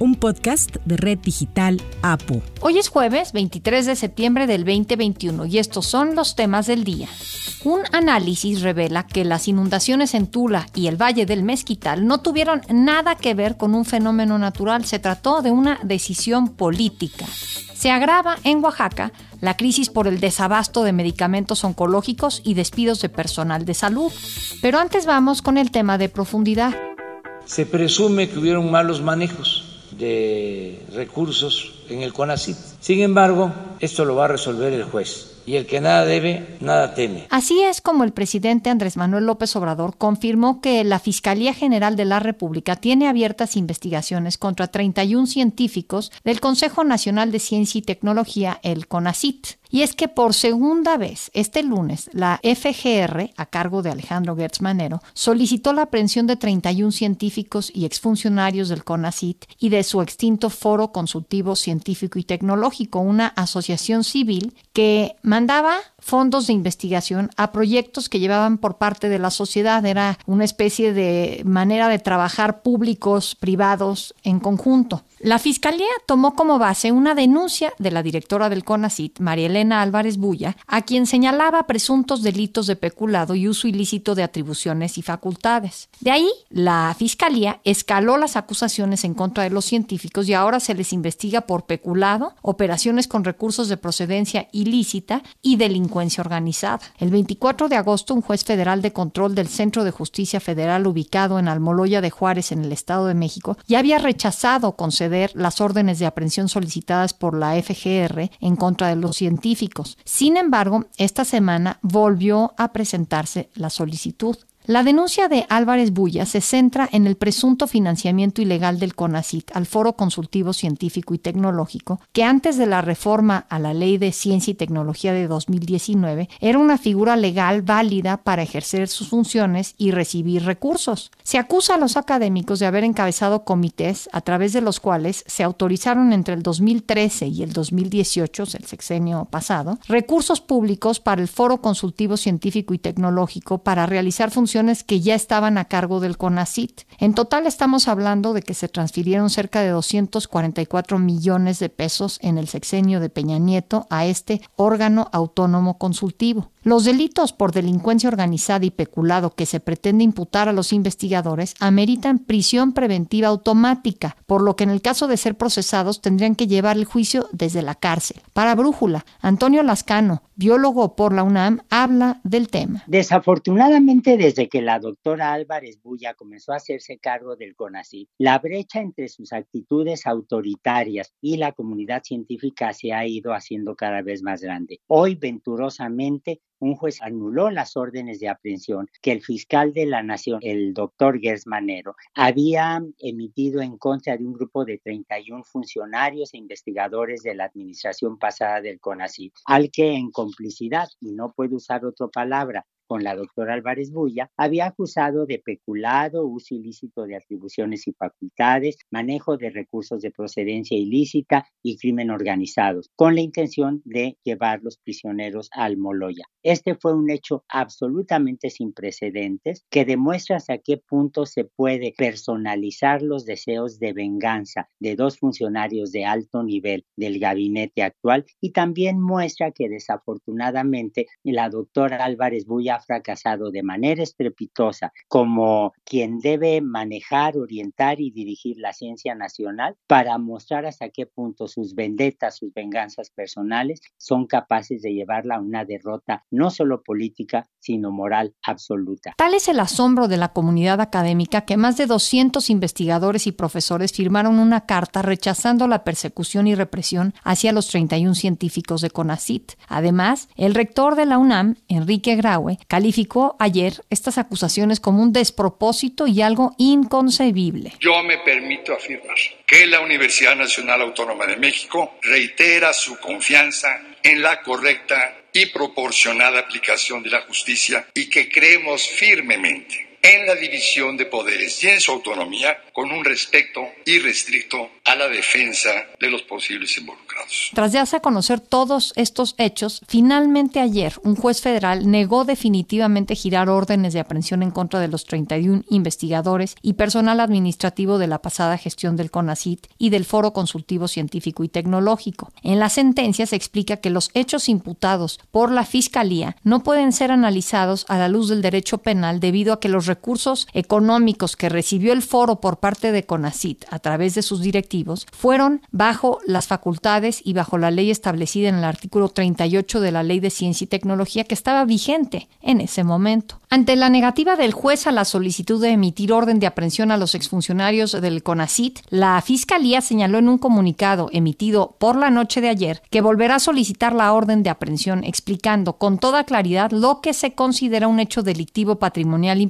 un podcast de Red Digital APU. Hoy es jueves 23 de septiembre del 2021 y estos son los temas del día. Un análisis revela que las inundaciones en Tula y el Valle del Mezquital no tuvieron nada que ver con un fenómeno natural, se trató de una decisión política. Se agrava en Oaxaca la crisis por el desabasto de medicamentos oncológicos y despidos de personal de salud. Pero antes vamos con el tema de profundidad. Se presume que hubieron malos manejos de recursos en el CONACYT. Sin embargo, esto lo va a resolver el juez y el que nada debe, nada teme. Así es como el presidente Andrés Manuel López Obrador confirmó que la Fiscalía General de la República tiene abiertas investigaciones contra 31 científicos del Consejo Nacional de Ciencia y Tecnología, el CONACIT. Y es que por segunda vez, este lunes, la FGR, a cargo de Alejandro Gertz Manero, solicitó la aprehensión de 31 científicos y exfuncionarios del CONACIT y de su extinto Foro Consultivo Científico y Tecnológico, una asociación civil que mandaba fondos de investigación a proyectos que llevaban por parte de la sociedad. Era una especie de manera de trabajar públicos, privados, en conjunto. La Fiscalía tomó como base una denuncia de la directora del CONACIT, María Elena Álvarez Bulla, a quien señalaba presuntos delitos de peculado y uso ilícito de atribuciones y facultades. De ahí, la Fiscalía escaló las acusaciones en contra de los científicos y ahora se les investiga por peculado, operaciones con recursos de procedencia ilícita y delincuencia El 24 de agosto, un juez federal de control del Centro de Justicia Federal ubicado en Almoloya de Juárez, en el Estado de México, ya había rechazado conceder las órdenes de aprehensión solicitadas por la FGR en contra de los científicos. Sin embargo, esta semana volvió a presentarse la solicitud. La denuncia de Álvarez Bulla se centra en el presunto financiamiento ilegal del CONACIT al Foro Consultivo Científico y Tecnológico, que antes de la reforma a la Ley de Ciencia y Tecnología de 2019 era una figura legal válida para ejercer sus funciones y recibir recursos. Se acusa a los académicos de haber encabezado comités a través de los cuales se autorizaron entre el 2013 y el 2018, el sexenio pasado, recursos públicos para el Foro Consultivo Científico y Tecnológico para realizar funciones que ya estaban a cargo del CONACIT. En total estamos hablando de que se transfirieron cerca de 244 millones de pesos en el sexenio de Peña Nieto a este órgano autónomo consultivo. Los delitos por delincuencia organizada y peculado que se pretende imputar a los investigadores ameritan prisión preventiva automática, por lo que en el caso de ser procesados tendrían que llevar el juicio desde la cárcel. Para Brújula, Antonio Lascano, biólogo por la UNAM, habla del tema. Desafortunadamente, desde que la doctora Álvarez Bulla comenzó a hacerse cargo del CONACYT, la brecha entre sus actitudes autoritarias y la comunidad científica se ha ido haciendo cada vez más grande. Hoy, venturosamente, un juez anuló las órdenes de aprehensión que el fiscal de la Nación, el doctor Gersmanero, había emitido en contra de un grupo de 31 funcionarios e investigadores de la administración pasada del CONACYT, al que en complicidad, y no puedo usar otra palabra, con la doctora Álvarez Bulla, había acusado de peculado, uso ilícito de atribuciones y facultades, manejo de recursos de procedencia ilícita y crimen organizado, con la intención de llevar los prisioneros al Moloya. Este fue un hecho absolutamente sin precedentes que demuestra hasta qué punto se puede personalizar los deseos de venganza de dos funcionarios de alto nivel del gabinete actual y también muestra que desafortunadamente la doctora Álvarez Bulla fracasado de manera estrepitosa como quien debe manejar, orientar y dirigir la ciencia nacional para mostrar hasta qué punto sus vendetas, sus venganzas personales son capaces de llevarla a una derrota no solo política, sino moral absoluta. Tal es el asombro de la comunidad académica que más de 200 investigadores y profesores firmaron una carta rechazando la persecución y represión hacia los 31 científicos de CONACIT. Además, el rector de la UNAM, Enrique Graue, calificó ayer estas acusaciones como un despropósito y algo inconcebible. Yo me permito afirmar que la Universidad Nacional Autónoma de México reitera su confianza en la correcta y proporcionada aplicación de la justicia y que creemos firmemente en la división de poderes y en su autonomía con un respeto irrestricto a la defensa de los posibles involucrados. Tras darse a conocer todos estos hechos, finalmente ayer un juez federal negó definitivamente girar órdenes de aprehensión en contra de los 31 investigadores y personal administrativo de la pasada gestión del CONACIT y del Foro Consultivo Científico y Tecnológico. En la sentencia se explica que los hechos imputados por la Fiscalía no pueden ser analizados a la luz del derecho penal debido a que los recursos económicos que recibió el foro por parte de CONACIT a través de sus directivos fueron bajo las facultades y bajo la ley establecida en el artículo 38 de la Ley de Ciencia y Tecnología que estaba vigente en ese momento. Ante la negativa del juez a la solicitud de emitir orden de aprehensión a los exfuncionarios del CONACIT, la Fiscalía señaló en un comunicado emitido por la noche de ayer que volverá a solicitar la orden de aprehensión explicando con toda claridad lo que se considera un hecho delictivo patrimonial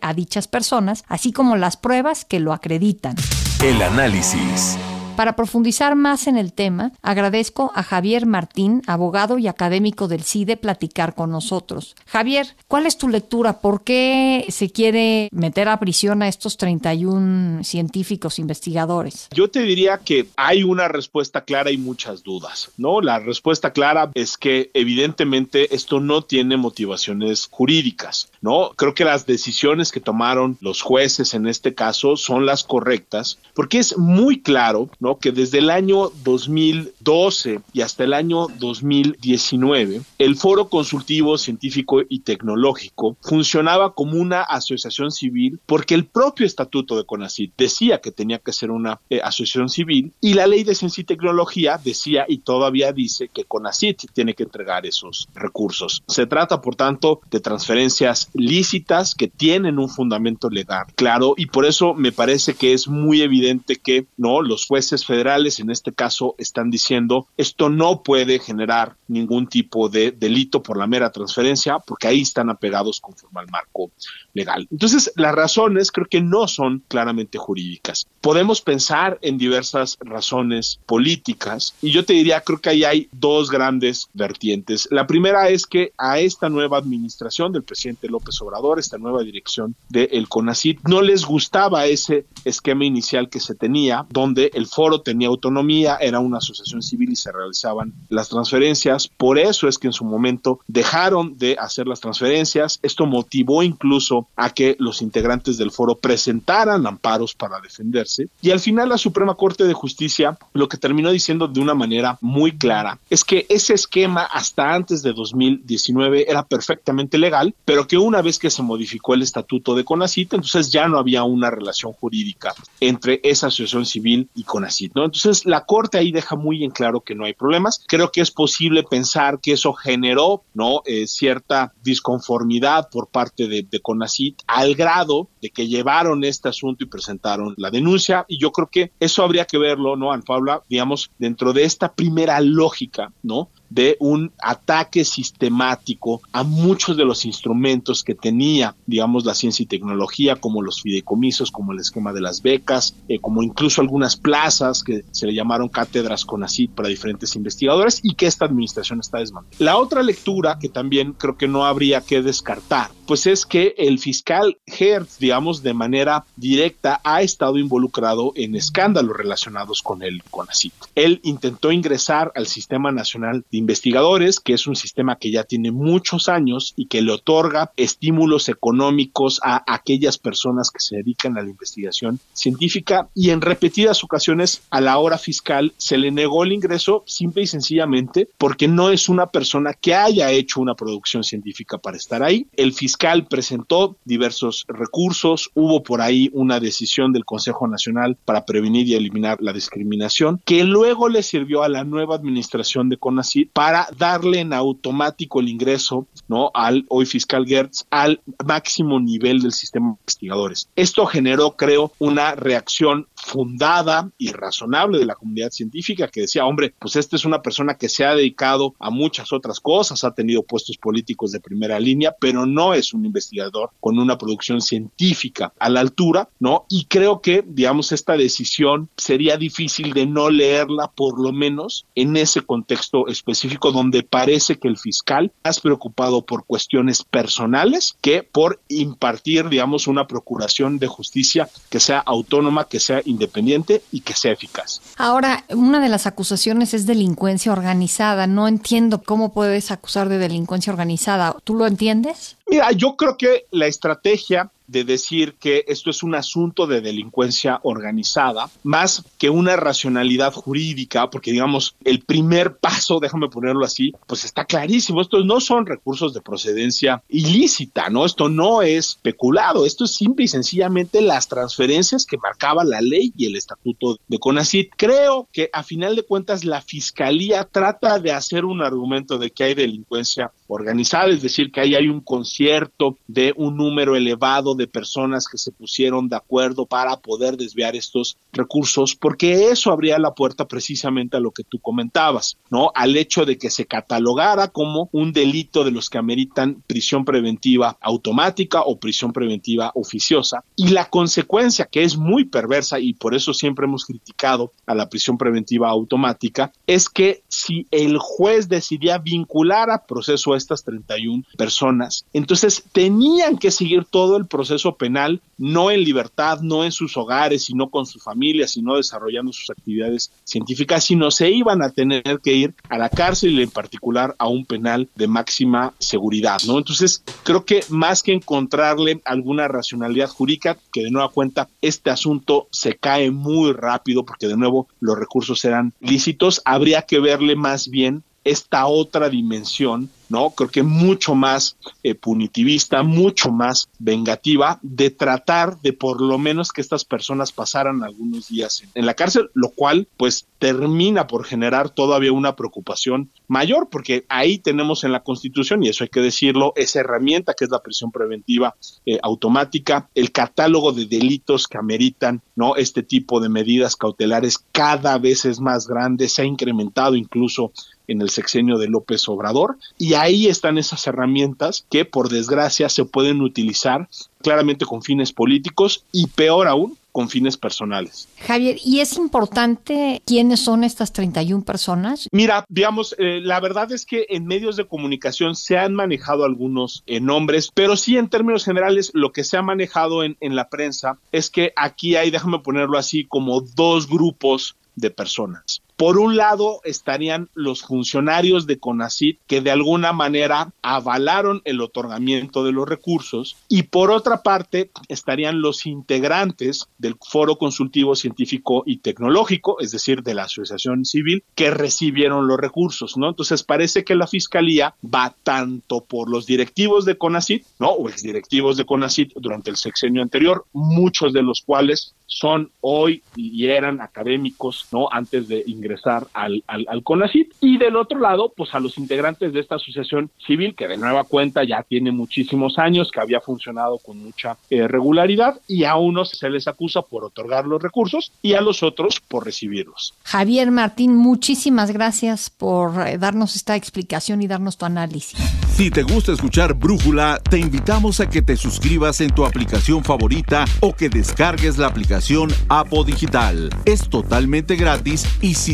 a dichas personas, así como las pruebas que lo acreditan. El análisis. Para profundizar más en el tema, agradezco a Javier Martín, abogado y académico del CIDE, platicar con nosotros. Javier, ¿cuál es tu lectura? ¿Por qué se quiere meter a prisión a estos 31 científicos investigadores? Yo te diría que hay una respuesta clara y muchas dudas, ¿no? La respuesta clara es que evidentemente esto no tiene motivaciones jurídicas, ¿no? Creo que las decisiones que tomaron los jueces en este caso son las correctas, porque es muy claro que desde el año 2012 y hasta el año 2019, el Foro Consultivo Científico y Tecnológico funcionaba como una asociación civil porque el propio estatuto de CONACYT decía que tenía que ser una eh, asociación civil y la ley de ciencia y tecnología decía y todavía dice que CONACYT tiene que entregar esos recursos. Se trata, por tanto, de transferencias lícitas que tienen un fundamento legal claro y por eso me parece que es muy evidente que no los jueces federales, en este caso, están diciendo esto no puede generar ningún tipo de delito por la mera transferencia, porque ahí están apegados conforme al marco legal. Entonces, las razones creo que no son claramente jurídicas. Podemos pensar en diversas razones políticas y yo te diría, creo que ahí hay dos grandes vertientes. La primera es que a esta nueva administración del presidente López Obrador, esta nueva dirección del CONACIT, no les gustaba ese esquema inicial que se tenía, donde el foro tenía autonomía, era una asociación civil y se realizaban las transferencias. Por eso es que en su momento dejaron de hacer las transferencias. Esto motivó incluso a que los integrantes del foro presentaran amparos para defenderse. Y al final la Suprema Corte de Justicia lo que terminó diciendo de una manera muy clara es que ese esquema hasta antes de 2019 era perfectamente legal, pero que una vez que se modificó el estatuto de CONACIT, entonces ya no había una relación jurídica entre esa asociación civil y CONACIT ¿no? Entonces, la Corte ahí deja muy en claro que no hay problemas. Creo que es posible pensar que eso generó. Eh, cierta disconformidad por parte de, de CONACIT al grado de que llevaron este asunto y presentaron la denuncia. Y yo creo que eso habría que verlo, ¿no, Ana Paula? Digamos, dentro de esta primera lógica, ¿no? De un ataque sistemático a muchos de los instrumentos que tenía, digamos, la ciencia y tecnología, como los fideicomisos, como el esquema de las becas, eh, como incluso algunas plazas que se le llamaron cátedras con CONACYT para diferentes investigadores y que esta administración está desmantelando. La otra lectura que también creo que no habría que descartar, pues es que el fiscal Hertz, digamos, de manera directa ha estado involucrado en escándalos relacionados con el CONACYT. Él intentó ingresar al Sistema Nacional de investigadores, que es un sistema que ya tiene muchos años y que le otorga estímulos económicos a aquellas personas que se dedican a la investigación científica y en repetidas ocasiones a la hora fiscal se le negó el ingreso simple y sencillamente porque no es una persona que haya hecho una producción científica para estar ahí. El fiscal presentó diversos recursos, hubo por ahí una decisión del Consejo Nacional para prevenir y eliminar la discriminación que luego le sirvió a la nueva administración de CONACYT para darle en automático el ingreso, ¿no? Al hoy fiscal Gertz al máximo nivel del sistema de investigadores. Esto generó, creo, una reacción fundada y razonable de la comunidad científica que decía, hombre, pues esta es una persona que se ha dedicado a muchas otras cosas, ha tenido puestos políticos de primera línea, pero no es un investigador con una producción científica a la altura, ¿no? Y creo que, digamos, esta decisión sería difícil de no leerla, por lo menos en ese contexto específico donde parece que el fiscal más preocupado por cuestiones personales que por impartir, digamos, una procuración de justicia que sea autónoma, que sea independiente y que sea eficaz. Ahora, una de las acusaciones es delincuencia organizada. No entiendo cómo puedes acusar de delincuencia organizada. ¿Tú lo entiendes? Mira, yo creo que la estrategia de decir que esto es un asunto de delincuencia organizada, más que una racionalidad jurídica, porque digamos, el primer paso, déjame ponerlo así, pues está clarísimo, estos no son recursos de procedencia ilícita, ¿no? Esto no es peculado, esto es simple y sencillamente las transferencias que marcaba la ley y el estatuto de CONACIT. Creo que a final de cuentas la fiscalía trata de hacer un argumento de que hay delincuencia organizada, es decir, que ahí hay un concierto de un número elevado de personas que se pusieron de acuerdo para poder desviar estos recursos, porque eso abría la puerta precisamente a lo que tú comentabas, ¿no? Al hecho de que se catalogara como un delito de los que ameritan prisión preventiva automática o prisión preventiva oficiosa. Y la consecuencia, que es muy perversa y por eso siempre hemos criticado a la prisión preventiva automática, es que si el juez decidía vincular a proceso a estas 31 personas, entonces tenían que seguir todo el proceso penal, no en libertad, no en sus hogares, sino con su familia, sino desarrollando sus actividades científicas, sino se iban a tener que ir a la cárcel y en particular a un penal de máxima seguridad, ¿no? Entonces, creo que más que encontrarle alguna racionalidad jurídica, que de nueva cuenta este asunto se cae muy rápido porque de nuevo los recursos eran lícitos, habría que verle más bien esta otra dimensión ¿no? Creo que mucho más eh, punitivista, mucho más vengativa de tratar de por lo menos que estas personas pasaran algunos días en, la cárcel, lo cual pues termina por generar todavía una preocupación mayor, porque ahí tenemos en la Constitución, y eso hay que decirlo, esa herramienta que es la prisión preventiva eh, automática, el catálogo de delitos que ameritan, ¿no? Este tipo de medidas cautelares cada vez es más grande, se ha incrementado incluso en el sexenio de López Obrador. Y ahí están esas herramientas que, por desgracia, se pueden utilizar claramente con fines políticos y peor aún, con fines personales. Javier, ¿y es importante quiénes son estas 31 personas? Mira, digamos, eh, la verdad es que en medios de comunicación se han manejado algunos eh, nombres, pero sí en términos generales lo que se ha manejado en, en la prensa es que aquí hay, déjame ponerlo así, como dos grupos de personas. Por un lado estarían los funcionarios de CONACIT que de alguna manera avalaron el otorgamiento de los recursos y por otra parte estarían los integrantes del Foro Consultivo Científico y Tecnológico, es decir, de la Asociación Civil, que recibieron los recursos, ¿no? Entonces parece que la Fiscalía va tanto por los directivos de CONACIT, ¿no? O exdirectivos de CONACIT durante el sexenio anterior, muchos de los cuales son hoy y eran académicos, ¿no? Antes de ingresar al, al, al, CONACIT. Y del otro lado, pues a los integrantes de esta asociación civil, que de nueva cuenta ya tiene muchísimos años, que había funcionado con mucha eh, regularidad, y a unos se les acusa por otorgar los recursos y a los otros por recibirlos. Javier Martín, muchísimas gracias por eh, darnos esta explicación y darnos tu análisis. Si te gusta escuchar Brújula, te invitamos a que te suscribas en tu aplicación favorita o que descargues la aplicación Apo Digital. Es totalmente gratis y si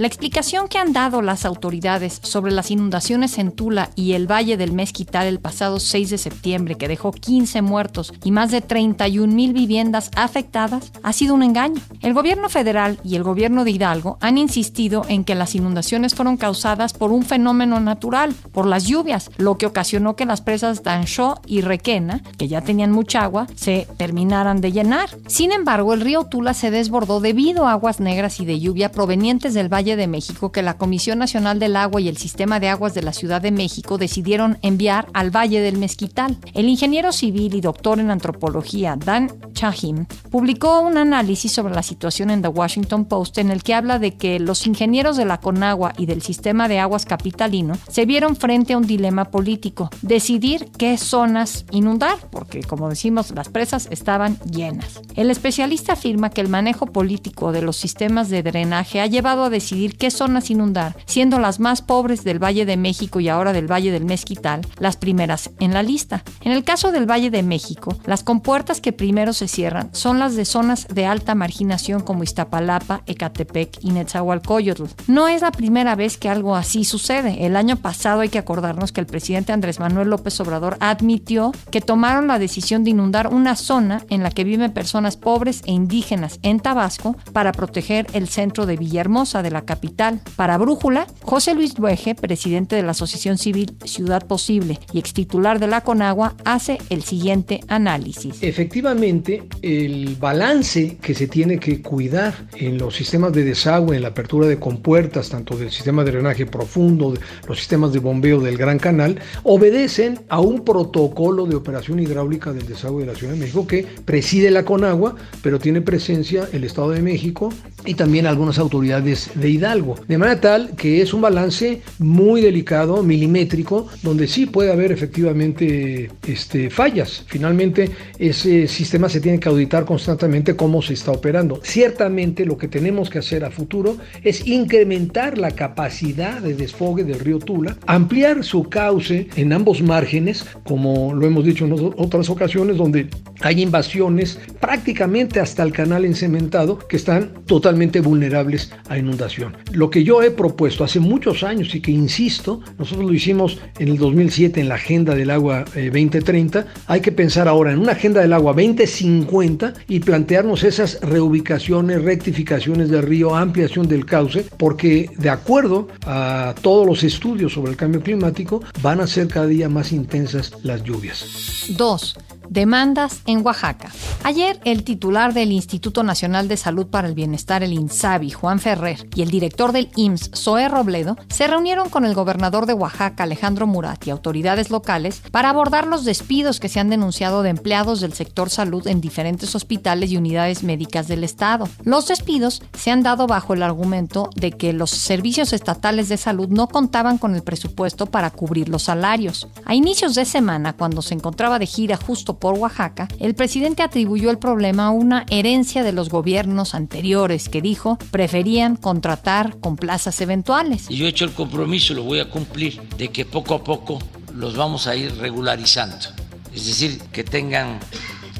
La explicación que han dado las autoridades sobre las inundaciones en Tula y el Valle del Mezquital el pasado 6 de septiembre, que dejó 15 muertos y más de 31 mil viviendas afectadas, ha sido un engaño. El gobierno federal y el gobierno de Hidalgo han insistido en que las inundaciones fueron causadas por un fenómeno natural, por las lluvias, lo que ocasionó que las presas Danshó y Requena, que ya tenían mucha agua, se terminaran de llenar. Sin embargo, el río Tula se desbordó debido a aguas negras y de lluvia provenientes del Valle Valle de México que la Comisión Nacional del Agua y el Sistema de Aguas de la Ciudad de México decidieron enviar al Valle del Mezquital. El ingeniero civil y doctor en antropología Dan Chahim publicó un análisis sobre la situación en The Washington Post en el que habla de que los ingenieros de la Conagua y del Sistema de Aguas Capitalino se vieron frente a un dilema político, decidir qué zonas inundar, porque como decimos, las presas estaban llenas. El especialista afirma que el manejo político de los sistemas de drenaje ha llevado a decidir qué zonas inundar, siendo las más pobres del Valle de México y ahora del Valle del Mezquital las primeras en la lista. En el caso del Valle de México, las compuertas que primero se cierran son las de zonas de alta marginación como Iztapalapa, Ecatepec y Netzahualcoyotl. No es la primera vez que algo así sucede. El año pasado hay que acordarnos que el presidente Andrés Manuel López Obrador admitió que tomaron la decisión de inundar una zona en la que viven personas pobres e indígenas en Tabasco para proteger el centro de Villahermosa de la capital. Para Brújula, José Luis Dueje, presidente de la Asociación Civil Ciudad Posible y extitular de la Conagua, hace el siguiente análisis. Efectivamente, el balance que se tiene que cuidar en los sistemas de desagüe, en la apertura de compuertas, tanto del sistema de drenaje profundo, los sistemas de bombeo del Gran Canal, obedecen a un protocolo de operación hidráulica del desagüe de la Ciudad de México que preside la Conagua, pero tiene presencia el Estado de México y también algunas autoridades de Hidalgo. De manera tal que es un balance muy delicado, milimétrico, donde sí puede haber efectivamente este, fallas. Finalmente, ese sistema se tiene que auditar constantemente cómo se está operando. Ciertamente lo que tenemos que hacer a futuro es incrementar la capacidad de desfogue del río Tula, ampliar su cauce en ambos márgenes, como lo hemos dicho en otras ocasiones, donde hay invasiones prácticamente hasta el canal encementado que están totalmente vulnerables a inundación. Lo que yo he propuesto hace muchos años y que insisto, nosotros lo hicimos en el 2007 en la Agenda del Agua 2030, eh, hay que pensar ahora en una Agenda del Agua 2050 y plantearnos esas reubicaciones, rectificaciones del río, ampliación del cauce, porque de acuerdo a todos los estudios sobre el cambio climático, van a ser cada día más intensas las lluvias. 2. Demandas en Oaxaca. Ayer, el titular del Instituto Nacional de Salud para el Bienestar, el INSABI, Juan Ferrer, y el director del IMSS, Zoe Robledo, se reunieron con el gobernador de Oaxaca, Alejandro Murat, y autoridades locales para abordar los despidos que se han denunciado de empleados del sector salud en diferentes hospitales y unidades médicas del Estado. Los despidos se han dado bajo el argumento de que los servicios estatales de salud no contaban con el presupuesto para cubrir los salarios. A inicios de semana, cuando se encontraba de gira justo por Oaxaca, el presidente atribuyó el problema a una herencia de los gobiernos anteriores que dijo preferían contratar con plazas eventuales. Y yo he hecho el compromiso, lo voy a cumplir, de que poco a poco los vamos a ir regularizando. Es decir, que tengan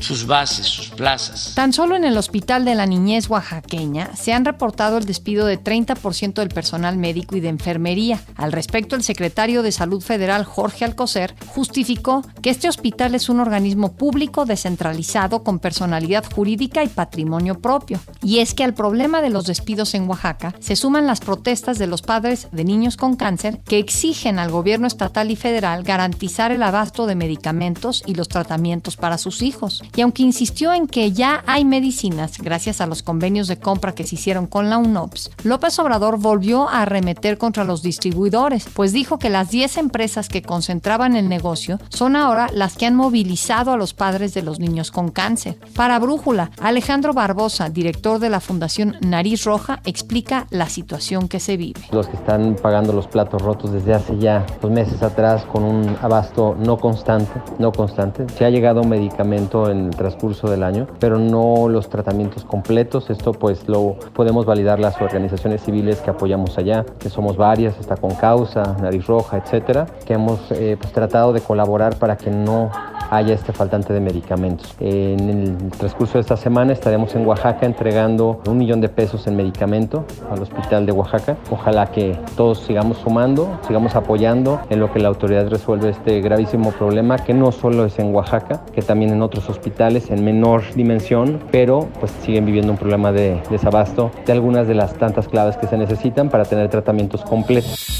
sus bases, sus plazas. Tan solo en el Hospital de la Niñez Oaxaqueña se han reportado el despido de 30% del personal médico y de enfermería. Al respecto, el secretario de Salud Federal, Jorge Alcocer, justificó que este hospital es un organismo público descentralizado con personalidad jurídica y patrimonio propio. Y es que al problema de los despidos en Oaxaca se suman las protestas de los padres de niños con cáncer que exigen al gobierno estatal y federal garantizar el abasto de medicamentos y los tratamientos para sus hijos y aunque insistió en que ya hay medicinas gracias a los convenios de compra que se hicieron con la UNOPS, López Obrador volvió a arremeter contra los distribuidores, pues dijo que las 10 empresas que concentraban el negocio son ahora las que han movilizado a los padres de los niños con cáncer. Para Brújula, Alejandro Barbosa, director de la Fundación Nariz Roja, explica la situación que se vive. Los que están pagando los platos rotos desde hace ya dos meses atrás con un abasto no constante, no constante. Se ha llegado medicamento en el transcurso del año, pero no los tratamientos completos. Esto pues lo podemos validar las organizaciones civiles que apoyamos allá, que somos varias, está con causa, Nariz Roja, etcétera, que hemos eh, pues, tratado de colaborar para que no haya este faltante de medicamentos. En el transcurso de esta semana estaremos en Oaxaca entregando un millón de pesos en medicamento al hospital de Oaxaca. Ojalá que todos sigamos sumando, sigamos apoyando en lo que la autoridad resuelve este gravísimo problema que no solo es en Oaxaca, que también en otros hospitales en menor dimensión, pero pues siguen viviendo un problema de desabasto de algunas de las tantas claves que se necesitan para tener tratamientos completos.